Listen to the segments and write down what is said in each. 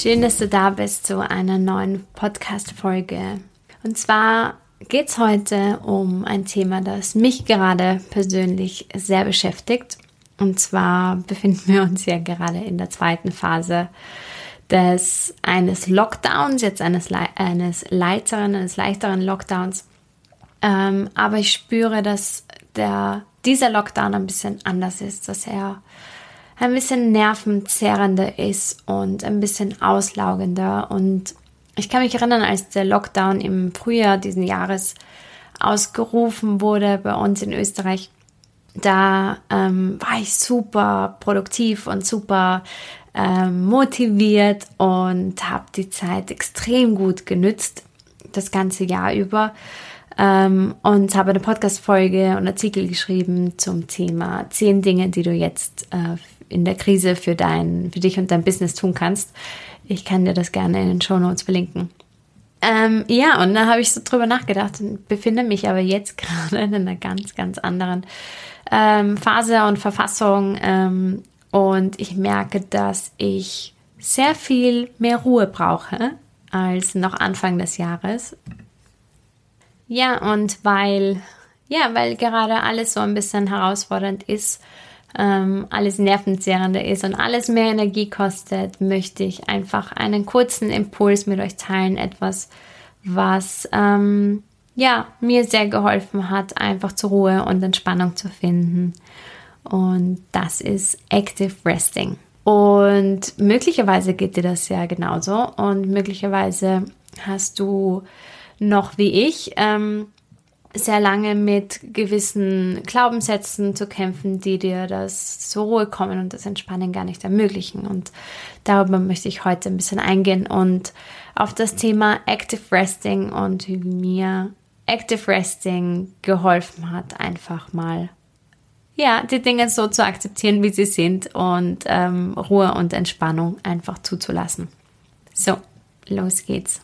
Schön, dass du da bist zu einer neuen Podcast-Folge. Und zwar geht es heute um ein Thema, das mich gerade persönlich sehr beschäftigt. Und zwar befinden wir uns ja gerade in der zweiten Phase des eines Lockdowns, jetzt eines, eines leichteren, eines leichteren Lockdowns. Ähm, aber ich spüre, dass der, dieser Lockdown ein bisschen anders ist, dass er ein bisschen nervenzerrender ist und ein bisschen auslaugender. Und ich kann mich erinnern, als der Lockdown im Frühjahr diesen Jahres ausgerufen wurde bei uns in Österreich, da ähm, war ich super produktiv und super ähm, motiviert und habe die Zeit extrem gut genützt, das ganze Jahr über. Ähm, und habe eine Podcast-Folge und Artikel geschrieben zum Thema zehn Dinge, die du jetzt äh, in der Krise für, dein, für dich und dein Business tun kannst. Ich kann dir das gerne in den Show Notes verlinken. Ähm, ja, und da habe ich so drüber nachgedacht und befinde mich aber jetzt gerade in einer ganz, ganz anderen ähm, Phase und Verfassung. Ähm, und ich merke, dass ich sehr viel mehr Ruhe brauche als noch Anfang des Jahres. Ja, und weil, ja, weil gerade alles so ein bisschen herausfordernd ist, ähm, alles nervenzehrender ist und alles mehr Energie kostet, möchte ich einfach einen kurzen Impuls mit euch teilen. Etwas, was ähm, ja mir sehr geholfen hat, einfach zur Ruhe und Entspannung zu finden. Und das ist Active Resting. Und möglicherweise geht dir das ja genauso. Und möglicherweise hast du noch wie ich ähm, sehr lange mit gewissen Glaubenssätzen zu kämpfen, die dir das zur Ruhe kommen und das Entspannen gar nicht ermöglichen. Und darüber möchte ich heute ein bisschen eingehen und auf das Thema Active Resting und wie mir Active Resting geholfen hat, einfach mal ja, die Dinge so zu akzeptieren, wie sie sind und ähm, Ruhe und Entspannung einfach zuzulassen. So, los geht's.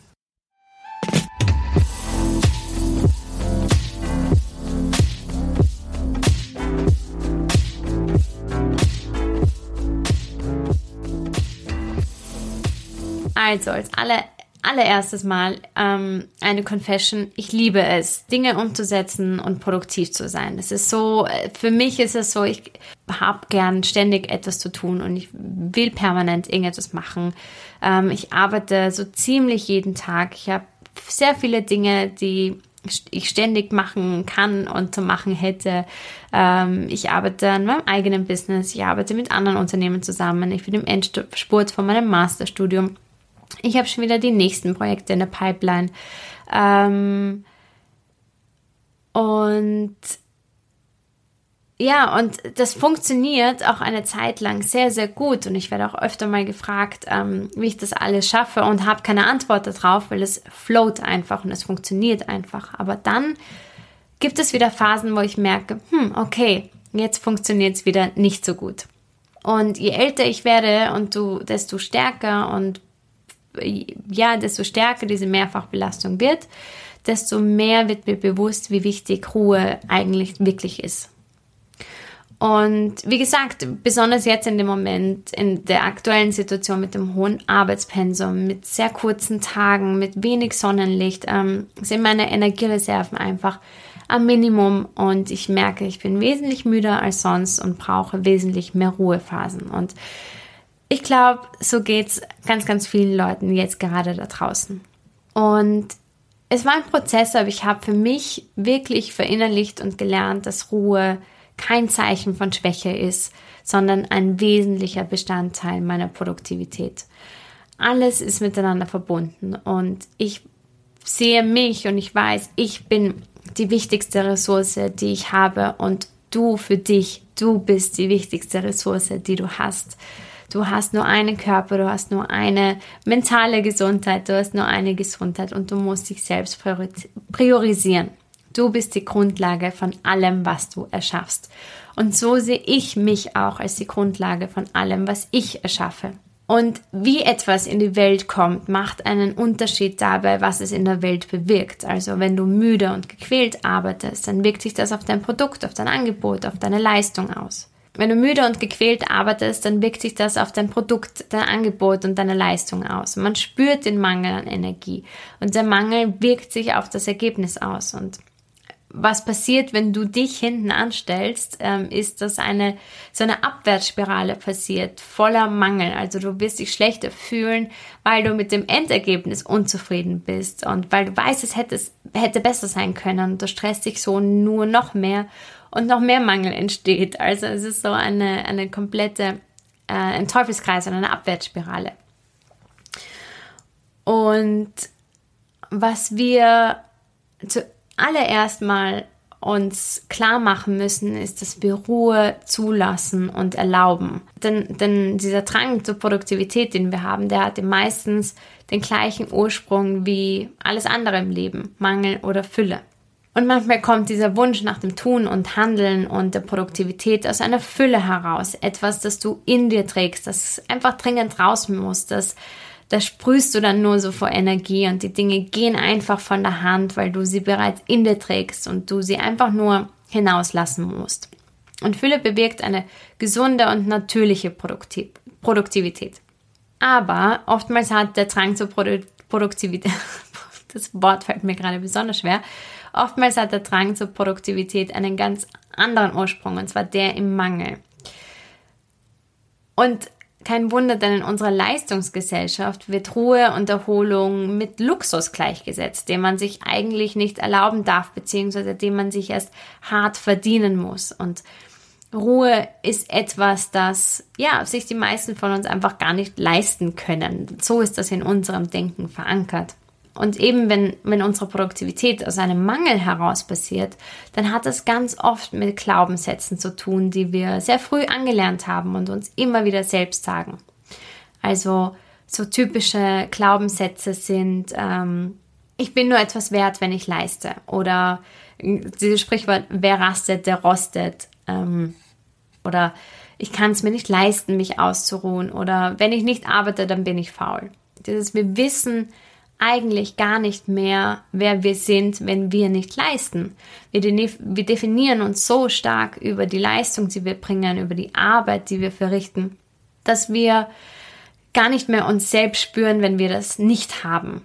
Also, als alle, allererstes Mal ähm, eine Confession. Ich liebe es, Dinge umzusetzen und produktiv zu sein. Es ist so, äh, für mich ist es so, ich habe gern ständig etwas zu tun und ich will permanent irgendetwas machen. Ähm, ich arbeite so ziemlich jeden Tag. Ich habe sehr viele Dinge, die ich ständig machen kann und zu machen hätte. Ähm, ich arbeite an meinem eigenen Business, ich arbeite mit anderen Unternehmen zusammen, ich bin im Endspurt von meinem Masterstudium. Ich habe schon wieder die nächsten Projekte in der Pipeline. Ähm, und ja, und das funktioniert auch eine Zeit lang sehr, sehr gut. Und ich werde auch öfter mal gefragt, ähm, wie ich das alles schaffe und habe keine Antwort darauf, weil es float einfach und es funktioniert einfach. Aber dann gibt es wieder Phasen, wo ich merke, hm, okay, jetzt funktioniert es wieder nicht so gut. Und je älter ich werde und du, desto stärker und ja, desto stärker diese Mehrfachbelastung wird, desto mehr wird mir bewusst, wie wichtig Ruhe eigentlich wirklich ist. Und wie gesagt, besonders jetzt in dem Moment, in der aktuellen Situation mit dem hohen Arbeitspensum, mit sehr kurzen Tagen, mit wenig Sonnenlicht, ähm, sind meine Energiereserven einfach am Minimum und ich merke, ich bin wesentlich müder als sonst und brauche wesentlich mehr Ruhephasen. Und ich glaube, so geht es ganz, ganz vielen Leuten jetzt gerade da draußen. Und es war ein Prozess, aber ich habe für mich wirklich verinnerlicht und gelernt, dass Ruhe kein Zeichen von Schwäche ist, sondern ein wesentlicher Bestandteil meiner Produktivität. Alles ist miteinander verbunden und ich sehe mich und ich weiß, ich bin die wichtigste Ressource, die ich habe und Du für dich, du bist die wichtigste Ressource, die du hast. Du hast nur einen Körper, du hast nur eine mentale Gesundheit, du hast nur eine Gesundheit und du musst dich selbst priorisieren. Du bist die Grundlage von allem, was du erschaffst. Und so sehe ich mich auch als die Grundlage von allem, was ich erschaffe. Und wie etwas in die Welt kommt, macht einen Unterschied dabei, was es in der Welt bewirkt. Also wenn du müde und gequält arbeitest, dann wirkt sich das auf dein Produkt, auf dein Angebot, auf deine Leistung aus. Wenn du müde und gequält arbeitest, dann wirkt sich das auf dein Produkt, dein Angebot und deine Leistung aus. Man spürt den Mangel an Energie und der Mangel wirkt sich auf das Ergebnis aus. Und was passiert, wenn du dich hinten anstellst, ähm, ist, dass eine so eine Abwärtsspirale passiert, voller Mangel. Also du wirst dich schlechter fühlen, weil du mit dem Endergebnis unzufrieden bist und weil du weißt, es hätte, hätte besser sein können. Du stresst dich so nur noch mehr und noch mehr Mangel entsteht. Also es ist so eine, eine komplette, äh, ein Teufelskreis und eine Abwärtsspirale. Und was wir zuallererst mal uns klar machen müssen, ist, dass wir Ruhe zulassen und erlauben. Denn, denn dieser Drang zur Produktivität, den wir haben, der hat meistens den gleichen Ursprung wie alles andere im Leben, Mangel oder Fülle. Und manchmal kommt dieser Wunsch nach dem Tun und Handeln und der Produktivität aus einer Fülle heraus. Etwas, das du in dir trägst, das einfach dringend raus muss. Das, da sprühst du dann nur so vor Energie und die Dinge gehen einfach von der Hand, weil du sie bereits in dir trägst und du sie einfach nur hinauslassen musst. Und Fülle bewirkt eine gesunde und natürliche Produktivität. Aber oftmals hat der Drang zur Produ Produktivität, das Wort fällt mir gerade besonders schwer, Oftmals hat der Drang zur Produktivität einen ganz anderen Ursprung, und zwar der im Mangel. Und kein Wunder, denn in unserer Leistungsgesellschaft wird Ruhe und Erholung mit Luxus gleichgesetzt, den man sich eigentlich nicht erlauben darf, beziehungsweise den man sich erst hart verdienen muss. Und Ruhe ist etwas, das ja sich die meisten von uns einfach gar nicht leisten können. So ist das in unserem Denken verankert. Und eben wenn, wenn unsere Produktivität aus einem Mangel heraus passiert, dann hat das ganz oft mit Glaubenssätzen zu tun, die wir sehr früh angelernt haben und uns immer wieder selbst sagen. Also so typische Glaubenssätze sind, ähm, ich bin nur etwas wert, wenn ich leiste. Oder dieses Sprichwort, wer rastet, der rostet. Ähm, oder ich kann es mir nicht leisten, mich auszuruhen. Oder wenn ich nicht arbeite, dann bin ich faul. Dieses, wir wissen, eigentlich gar nicht mehr, wer wir sind, wenn wir nicht leisten. Wir, wir definieren uns so stark über die Leistung, die wir bringen, über die Arbeit, die wir verrichten, dass wir gar nicht mehr uns selbst spüren, wenn wir das nicht haben.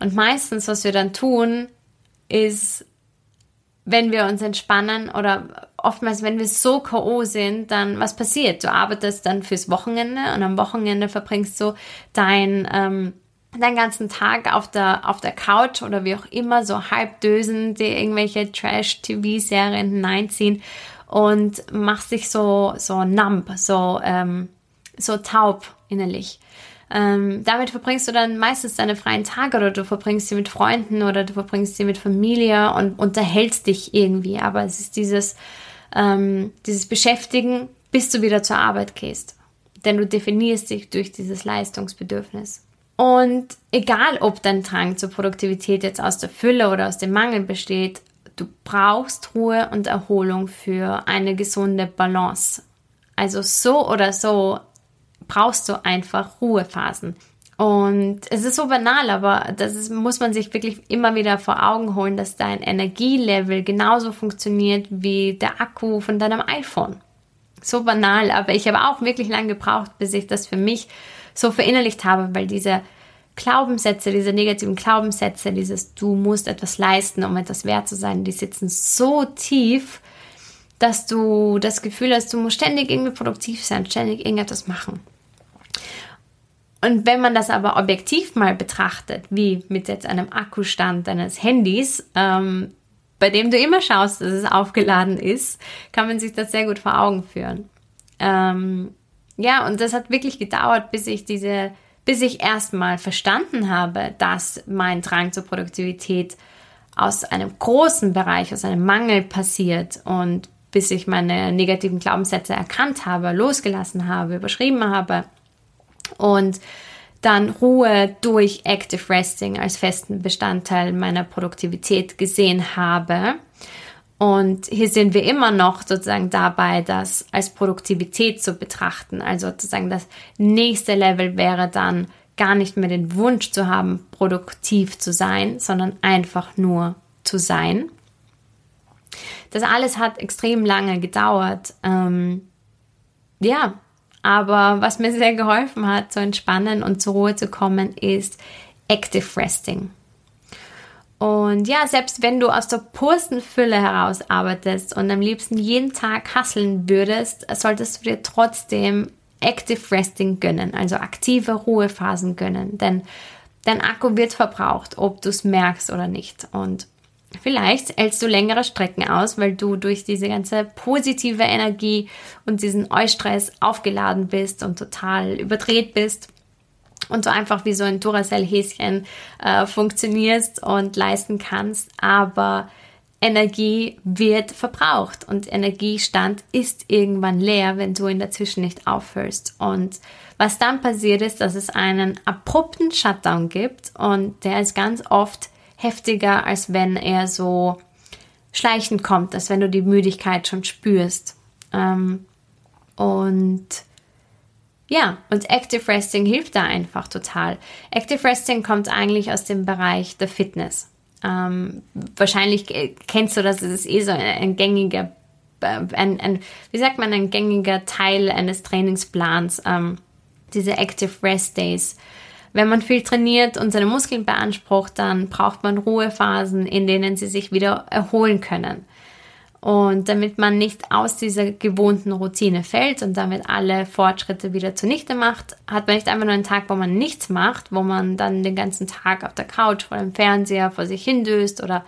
Und meistens, was wir dann tun, ist, wenn wir uns entspannen oder oftmals, wenn wir so K.O. sind, dann was passiert? Du arbeitest dann fürs Wochenende und am Wochenende verbringst du dein ähm, den ganzen Tag auf der, auf der Couch oder wie auch immer, so halb dösen, die irgendwelche Trash-TV-Serien hineinziehen und machst dich so, so numb, so, ähm, so taub innerlich. Ähm, damit verbringst du dann meistens deine freien Tage oder du verbringst sie mit Freunden oder du verbringst sie mit Familie und unterhältst dich irgendwie. Aber es ist dieses, ähm, dieses Beschäftigen, bis du wieder zur Arbeit gehst. Denn du definierst dich durch dieses Leistungsbedürfnis. Und egal, ob dein Drang zur Produktivität jetzt aus der Fülle oder aus dem Mangel besteht, du brauchst Ruhe und Erholung für eine gesunde Balance. Also so oder so brauchst du einfach Ruhephasen. Und es ist so banal, aber das ist, muss man sich wirklich immer wieder vor Augen holen, dass dein Energielevel genauso funktioniert wie der Akku von deinem iPhone. So banal, aber ich habe auch wirklich lange gebraucht, bis ich das für mich so verinnerlicht habe, weil diese Glaubenssätze, diese negativen Glaubenssätze, dieses Du musst etwas leisten, um etwas wert zu sein, die sitzen so tief, dass du das Gefühl hast, du musst ständig irgendwie produktiv sein, ständig irgendetwas machen. Und wenn man das aber objektiv mal betrachtet, wie mit jetzt einem Akkustand deines Handys, ähm, bei dem du immer schaust, dass es aufgeladen ist, kann man sich das sehr gut vor Augen führen. Ähm, ja, und das hat wirklich gedauert, bis ich diese, bis ich erstmal verstanden habe, dass mein Drang zur Produktivität aus einem großen Bereich, aus einem Mangel passiert und bis ich meine negativen Glaubenssätze erkannt habe, losgelassen habe, überschrieben habe und dann Ruhe durch Active Resting als festen Bestandteil meiner Produktivität gesehen habe. Und hier sind wir immer noch sozusagen dabei, das als Produktivität zu betrachten. Also sozusagen das nächste Level wäre dann gar nicht mehr den Wunsch zu haben, produktiv zu sein, sondern einfach nur zu sein. Das alles hat extrem lange gedauert. Ähm, ja, aber was mir sehr geholfen hat, zu entspannen und zur Ruhe zu kommen, ist Active Resting. Und ja, selbst wenn du aus der pursten Fülle heraus arbeitest und am liebsten jeden Tag hasseln würdest, solltest du dir trotzdem Active Resting gönnen, also aktive Ruhephasen gönnen. Denn dein Akku wird verbraucht, ob du es merkst oder nicht. Und Vielleicht hältst du längere Strecken aus, weil du durch diese ganze positive Energie und diesen Eustress aufgeladen bist und total überdreht bist und du einfach wie so ein Duracell-Häschen äh, funktionierst und leisten kannst. Aber Energie wird verbraucht und Energiestand ist irgendwann leer, wenn du in der Zwischen nicht aufhörst. Und was dann passiert ist, dass es einen abrupten Shutdown gibt und der ist ganz oft heftiger, als wenn er so schleichend kommt, als wenn du die Müdigkeit schon spürst. Ähm, und ja, und Active Resting hilft da einfach total. Active Resting kommt eigentlich aus dem Bereich der Fitness. Ähm, wahrscheinlich kennst du das, es ist eh so ein, ein gängiger, äh, ein, ein, wie sagt man, ein gängiger Teil eines Trainingsplans, ähm, diese Active Rest Days. Wenn man viel trainiert und seine Muskeln beansprucht, dann braucht man Ruhephasen, in denen sie sich wieder erholen können. Und damit man nicht aus dieser gewohnten Routine fällt und damit alle Fortschritte wieder zunichte macht, hat man nicht einfach nur einen Tag, wo man nichts macht, wo man dann den ganzen Tag auf der Couch vor dem Fernseher vor sich hindöst oder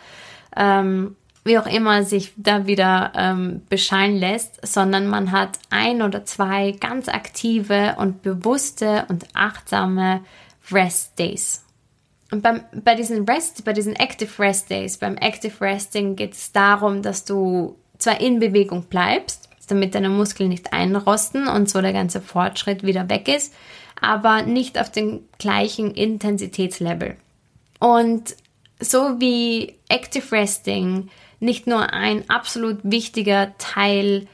ähm, wie auch immer sich da wieder ähm, bescheiden lässt, sondern man hat ein oder zwei ganz aktive und bewusste und achtsame Rest Days. Und beim, bei diesen Rest, bei diesen Active Rest Days, beim Active Resting geht es darum, dass du zwar in Bewegung bleibst, damit deine Muskeln nicht einrosten und so der ganze Fortschritt wieder weg ist, aber nicht auf dem gleichen Intensitätslevel. Und so wie Active Resting nicht nur ein absolut wichtiger Teil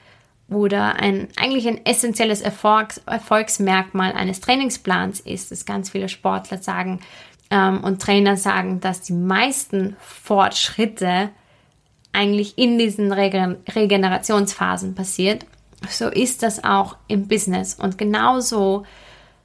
oder ein eigentlich ein essentielles Erfolgs Erfolgsmerkmal eines Trainingsplans ist, dass ganz viele Sportler sagen ähm, und Trainer sagen, dass die meisten Fortschritte eigentlich in diesen Regen Regenerationsphasen passiert. So ist das auch im Business und genauso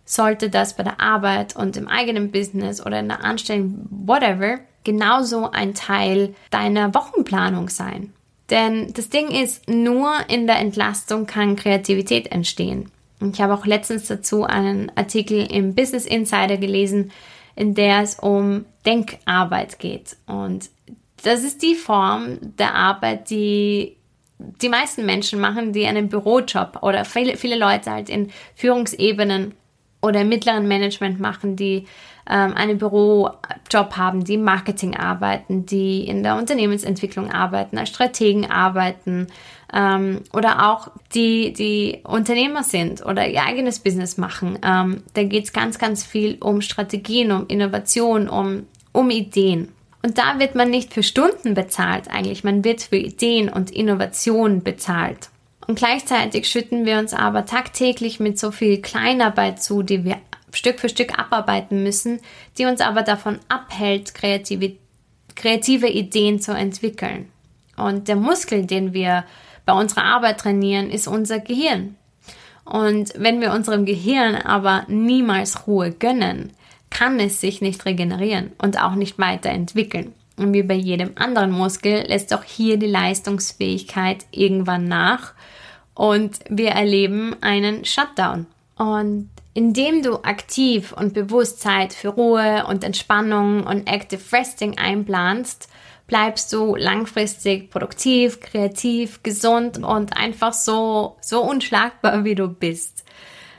sollte das bei der Arbeit und im eigenen Business oder in der Anstellung, whatever, genauso ein Teil deiner Wochenplanung sein. Denn das Ding ist, nur in der Entlastung kann Kreativität entstehen. Und ich habe auch letztens dazu einen Artikel im Business Insider gelesen, in der es um Denkarbeit geht. Und das ist die Form der Arbeit, die die meisten Menschen machen, die einen Bürojob oder viele, viele Leute halt in Führungsebenen oder im mittleren Management machen, die ähm, einen Bürojob haben, die Marketing arbeiten, die in der Unternehmensentwicklung arbeiten, als Strategen arbeiten ähm, oder auch die, die Unternehmer sind oder ihr eigenes Business machen. Ähm, da geht es ganz, ganz viel um Strategien, um Innovation, um, um Ideen. Und da wird man nicht für Stunden bezahlt eigentlich, man wird für Ideen und Innovation bezahlt. Und gleichzeitig schütten wir uns aber tagtäglich mit so viel Kleinarbeit zu, die wir Stück für Stück abarbeiten müssen, die uns aber davon abhält, kreative, kreative Ideen zu entwickeln. Und der Muskel, den wir bei unserer Arbeit trainieren, ist unser Gehirn. Und wenn wir unserem Gehirn aber niemals Ruhe gönnen, kann es sich nicht regenerieren und auch nicht weiterentwickeln. Und wie bei jedem anderen Muskel lässt auch hier die Leistungsfähigkeit irgendwann nach und wir erleben einen Shutdown. Und indem du aktiv und bewusst Zeit für Ruhe und Entspannung und Active Resting einplanst, bleibst du langfristig produktiv, kreativ, gesund und einfach so, so unschlagbar, wie du bist.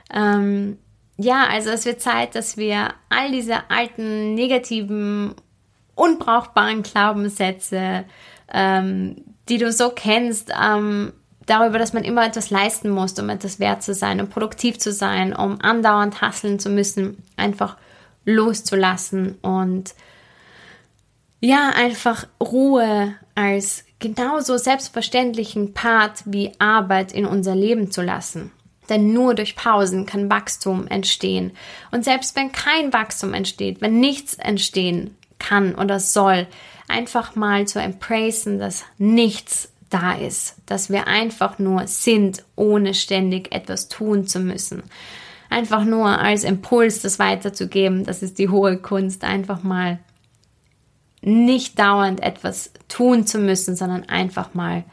Ähm, ja, also es wird Zeit, dass wir all diese alten, negativen, unbrauchbaren Glaubenssätze, ähm, die du so kennst, ähm, darüber, dass man immer etwas leisten muss, um etwas wert zu sein, um produktiv zu sein, um andauernd hasseln zu müssen, einfach loszulassen und ja, einfach Ruhe als genauso selbstverständlichen Part wie Arbeit in unser Leben zu lassen. Denn nur durch Pausen kann Wachstum entstehen. Und selbst wenn kein Wachstum entsteht, wenn nichts entstehen kann oder soll, einfach mal zu embracen, dass nichts da ist, dass wir einfach nur sind, ohne ständig etwas tun zu müssen. Einfach nur als Impuls das weiterzugeben, das ist die hohe Kunst, einfach mal nicht dauernd etwas tun zu müssen, sondern einfach mal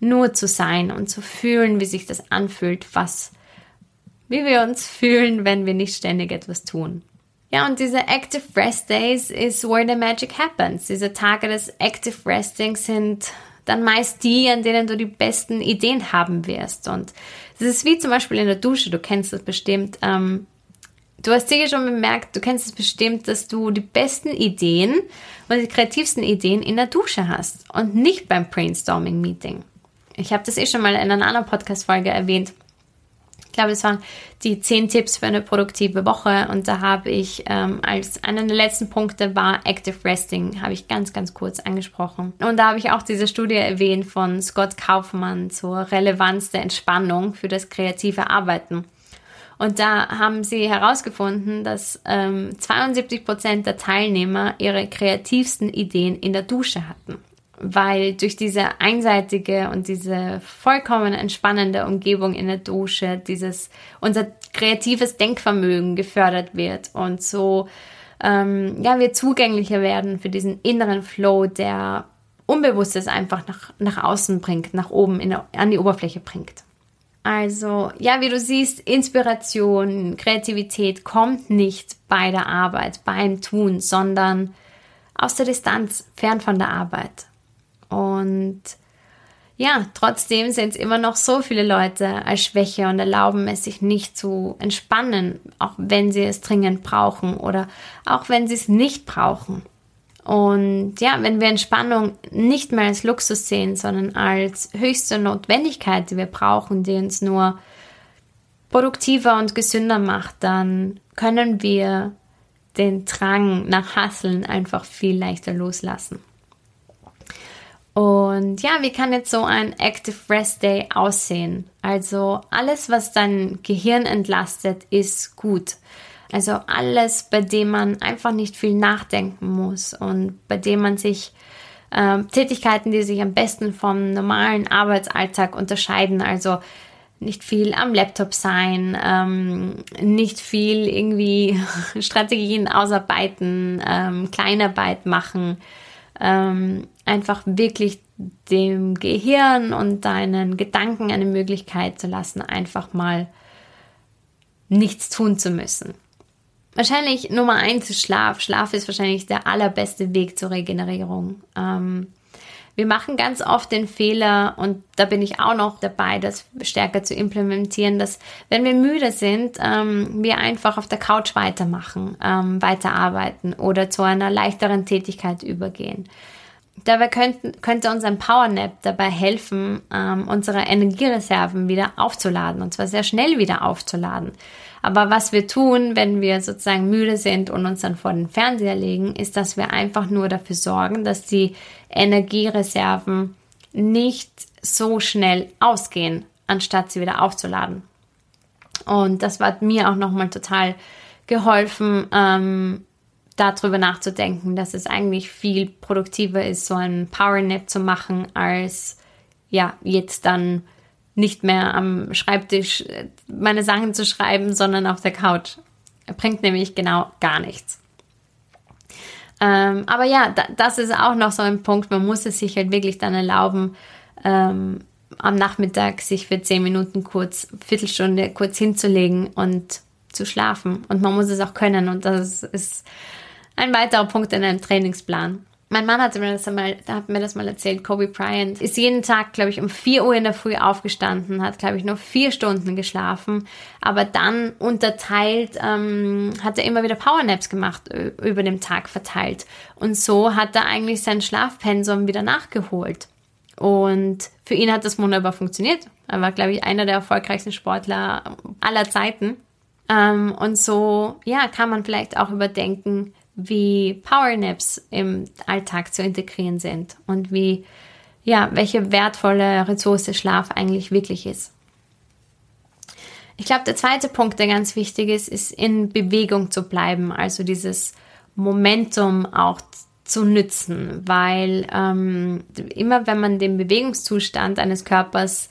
nur zu sein und zu fühlen, wie sich das anfühlt, was wie wir uns fühlen, wenn wir nicht ständig etwas tun. Ja, und diese Active Rest Days ist where the magic happens. Diese Tage des Active Resting sind dann meist die, an denen du die besten Ideen haben wirst. Und das ist wie zum Beispiel in der Dusche, du kennst das bestimmt. Ähm, du hast sicher schon bemerkt, du kennst es bestimmt, dass du die besten Ideen und die kreativsten Ideen in der Dusche hast und nicht beim Brainstorming-Meeting. Ich habe das eh schon mal in einer anderen Podcast-Folge erwähnt glaube, das waren die zehn Tipps für eine produktive Woche und da habe ich ähm, als einer der letzten Punkte war Active Resting, habe ich ganz, ganz kurz angesprochen. Und da habe ich auch diese Studie erwähnt von Scott Kaufmann zur Relevanz der Entspannung für das kreative Arbeiten. Und da haben sie herausgefunden, dass ähm, 72 Prozent der Teilnehmer ihre kreativsten Ideen in der Dusche hatten weil durch diese einseitige und diese vollkommen entspannende Umgebung in der Dusche dieses unser kreatives Denkvermögen gefördert wird und so ähm, ja wir zugänglicher werden für diesen inneren Flow, der Unbewusstes einfach nach, nach außen bringt, nach oben in, an die Oberfläche bringt. Also, ja, wie du siehst, Inspiration, Kreativität kommt nicht bei der Arbeit, beim Tun, sondern aus der Distanz, fern von der Arbeit. Und ja, trotzdem sind es immer noch so viele Leute als Schwäche und erlauben es sich nicht zu entspannen, auch wenn sie es dringend brauchen oder auch wenn sie es nicht brauchen. Und ja, wenn wir Entspannung nicht mehr als Luxus sehen, sondern als höchste Notwendigkeit, die wir brauchen, die uns nur produktiver und gesünder macht, dann können wir den Drang nach Hasseln einfach viel leichter loslassen. Und ja, wie kann jetzt so ein Active Rest Day aussehen? Also alles, was dein Gehirn entlastet, ist gut. Also alles, bei dem man einfach nicht viel nachdenken muss und bei dem man sich äh, Tätigkeiten, die sich am besten vom normalen Arbeitsalltag unterscheiden, also nicht viel am Laptop sein, ähm, nicht viel irgendwie Strategien ausarbeiten, ähm, Kleinarbeit machen, ähm, einfach wirklich dem Gehirn und deinen Gedanken eine Möglichkeit zu lassen, einfach mal nichts tun zu müssen. Wahrscheinlich Nummer eins ist Schlaf. Schlaf ist wahrscheinlich der allerbeste Weg zur Regenerierung. Ähm, wir machen ganz oft den Fehler, und da bin ich auch noch dabei, das stärker zu implementieren, dass wenn wir müde sind, ähm, wir einfach auf der Couch weitermachen, ähm, weiterarbeiten oder zu einer leichteren Tätigkeit übergehen. Dabei könnten, könnte uns ein Powernap dabei helfen, ähm, unsere Energiereserven wieder aufzuladen und zwar sehr schnell wieder aufzuladen. Aber was wir tun, wenn wir sozusagen müde sind und uns dann vor den Fernseher legen, ist, dass wir einfach nur dafür sorgen, dass die Energiereserven nicht so schnell ausgehen, anstatt sie wieder aufzuladen. Und das hat mir auch nochmal total geholfen, ähm, darüber nachzudenken, dass es eigentlich viel produktiver ist, so einen Powernap zu machen, als ja, jetzt dann nicht mehr am Schreibtisch äh, meine Sachen zu schreiben, sondern auf der Couch. Bringt nämlich genau gar nichts. Ähm, aber ja, da, das ist auch noch so ein Punkt. Man muss es sich halt wirklich dann erlauben, ähm, am Nachmittag sich für zehn Minuten kurz, Viertelstunde kurz hinzulegen und zu schlafen. Und man muss es auch können. Und das ist ein weiterer Punkt in einem Trainingsplan. Mein Mann hatte mir das einmal, hat mir das mal erzählt, Kobe Bryant ist jeden Tag, glaube ich, um 4 Uhr in der Früh aufgestanden, hat, glaube ich, nur vier Stunden geschlafen, aber dann unterteilt, ähm, hat er immer wieder Powernaps gemacht, über den Tag verteilt. Und so hat er eigentlich sein Schlafpensum wieder nachgeholt. Und für ihn hat das wunderbar funktioniert. Er war, glaube ich, einer der erfolgreichsten Sportler aller Zeiten. Ähm, und so, ja, kann man vielleicht auch überdenken, wie Powernaps im Alltag zu integrieren sind und wie, ja, welche wertvolle Ressource Schlaf eigentlich wirklich ist. Ich glaube, der zweite Punkt, der ganz wichtig ist, ist in Bewegung zu bleiben, also dieses Momentum auch zu nützen, weil ähm, immer wenn man den Bewegungszustand eines Körpers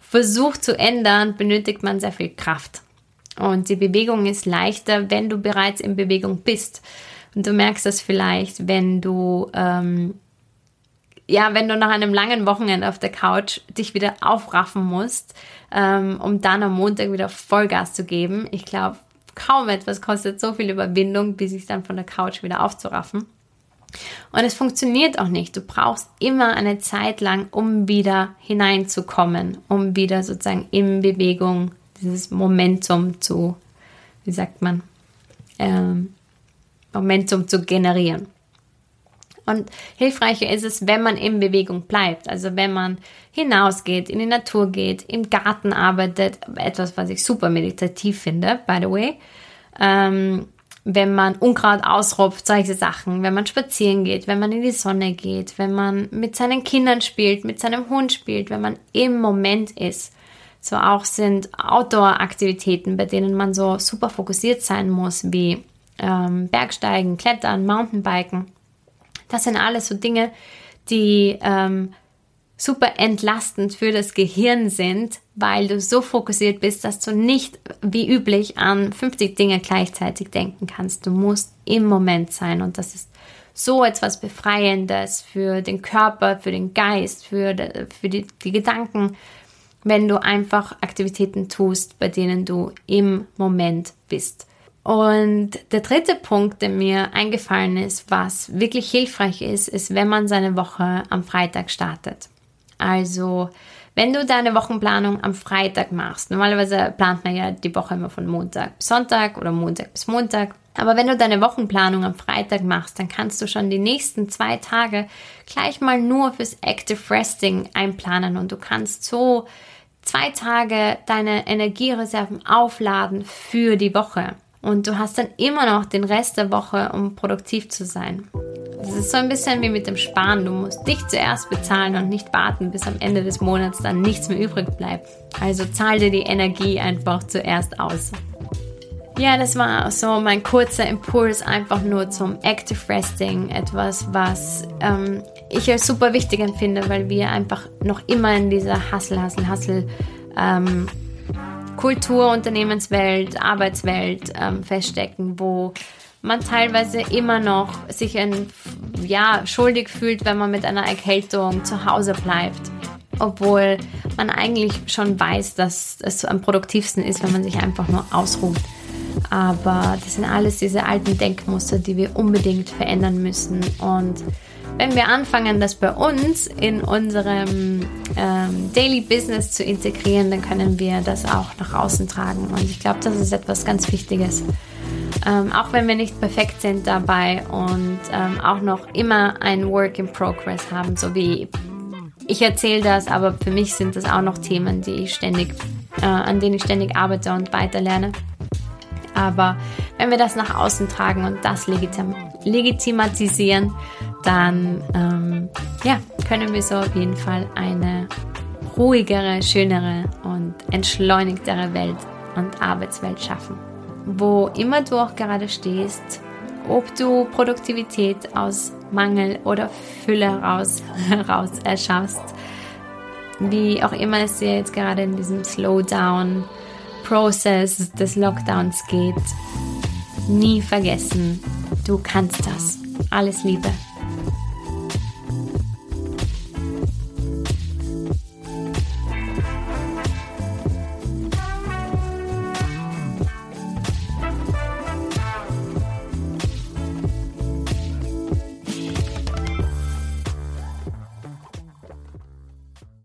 versucht zu ändern, benötigt man sehr viel Kraft. Und die Bewegung ist leichter, wenn du bereits in Bewegung bist. Und du merkst das vielleicht, wenn du ähm, ja, wenn du nach einem langen Wochenende auf der Couch dich wieder aufraffen musst, ähm, um dann am Montag wieder Vollgas zu geben. Ich glaube, kaum etwas kostet so viel Überwindung, wie sich dann von der Couch wieder aufzuraffen. Und es funktioniert auch nicht. Du brauchst immer eine Zeit lang, um wieder hineinzukommen, um wieder sozusagen in Bewegung dieses Momentum zu, wie sagt man, ähm, Momentum zu generieren. Und hilfreicher ist es, wenn man in Bewegung bleibt. Also wenn man hinausgeht, in die Natur geht, im Garten arbeitet. Etwas, was ich super meditativ finde, by the way. Ähm, wenn man Unkraut ausrupft, solche Sachen, wenn man spazieren geht, wenn man in die Sonne geht, wenn man mit seinen Kindern spielt, mit seinem Hund spielt, wenn man im Moment ist. So auch sind Outdoor-Aktivitäten, bei denen man so super fokussiert sein muss, wie ähm, Bergsteigen, Klettern, Mountainbiken. Das sind alles so Dinge, die ähm, super entlastend für das Gehirn sind, weil du so fokussiert bist, dass du nicht wie üblich an 50 Dinge gleichzeitig denken kannst. Du musst im Moment sein und das ist so etwas Befreiendes für den Körper, für den Geist, für, die, für die, die Gedanken, wenn du einfach Aktivitäten tust, bei denen du im Moment bist. Und der dritte Punkt, der mir eingefallen ist, was wirklich hilfreich ist, ist, wenn man seine Woche am Freitag startet. Also, wenn du deine Wochenplanung am Freitag machst, normalerweise plant man ja die Woche immer von Montag bis Sonntag oder Montag bis Montag. Aber wenn du deine Wochenplanung am Freitag machst, dann kannst du schon die nächsten zwei Tage gleich mal nur fürs Active Resting einplanen und du kannst so zwei Tage deine Energiereserven aufladen für die Woche. Und du hast dann immer noch den Rest der Woche, um produktiv zu sein. Das ist so ein bisschen wie mit dem Sparen. Du musst dich zuerst bezahlen und nicht warten, bis am Ende des Monats dann nichts mehr übrig bleibt. Also zahl dir die Energie einfach zuerst aus. Ja, das war so mein kurzer Impuls einfach nur zum Active Resting. Etwas, was ähm, ich als super wichtig empfinde, weil wir einfach noch immer in dieser Hustle, Hustle, Hustle ähm, Kultur, Unternehmenswelt, Arbeitswelt ähm, feststecken, wo man teilweise immer noch sich ein, ja, schuldig fühlt, wenn man mit einer Erkältung zu Hause bleibt. Obwohl man eigentlich schon weiß, dass es am produktivsten ist, wenn man sich einfach nur ausruht. Aber das sind alles diese alten Denkmuster, die wir unbedingt verändern müssen. Und wenn wir anfangen, das bei uns in unserem ähm, Daily Business zu integrieren, dann können wir das auch nach außen tragen. Und ich glaube, das ist etwas ganz Wichtiges. Ähm, auch wenn wir nicht perfekt sind dabei und ähm, auch noch immer ein Work in Progress haben, so wie ich erzähle das, aber für mich sind das auch noch Themen, die ich ständig, äh, an denen ich ständig arbeite und weiterlerne. Aber wenn wir das nach außen tragen und das legitim legitimatisieren, dann ähm, ja, können wir so auf jeden Fall eine ruhigere, schönere und entschleunigtere Welt und Arbeitswelt schaffen. Wo immer du auch gerade stehst, ob du Produktivität aus Mangel oder Fülle heraus, heraus erschaffst, wie auch immer es dir jetzt gerade in diesem Slowdown Prozess des Lockdowns geht, nie vergessen, du kannst das. Alles Liebe.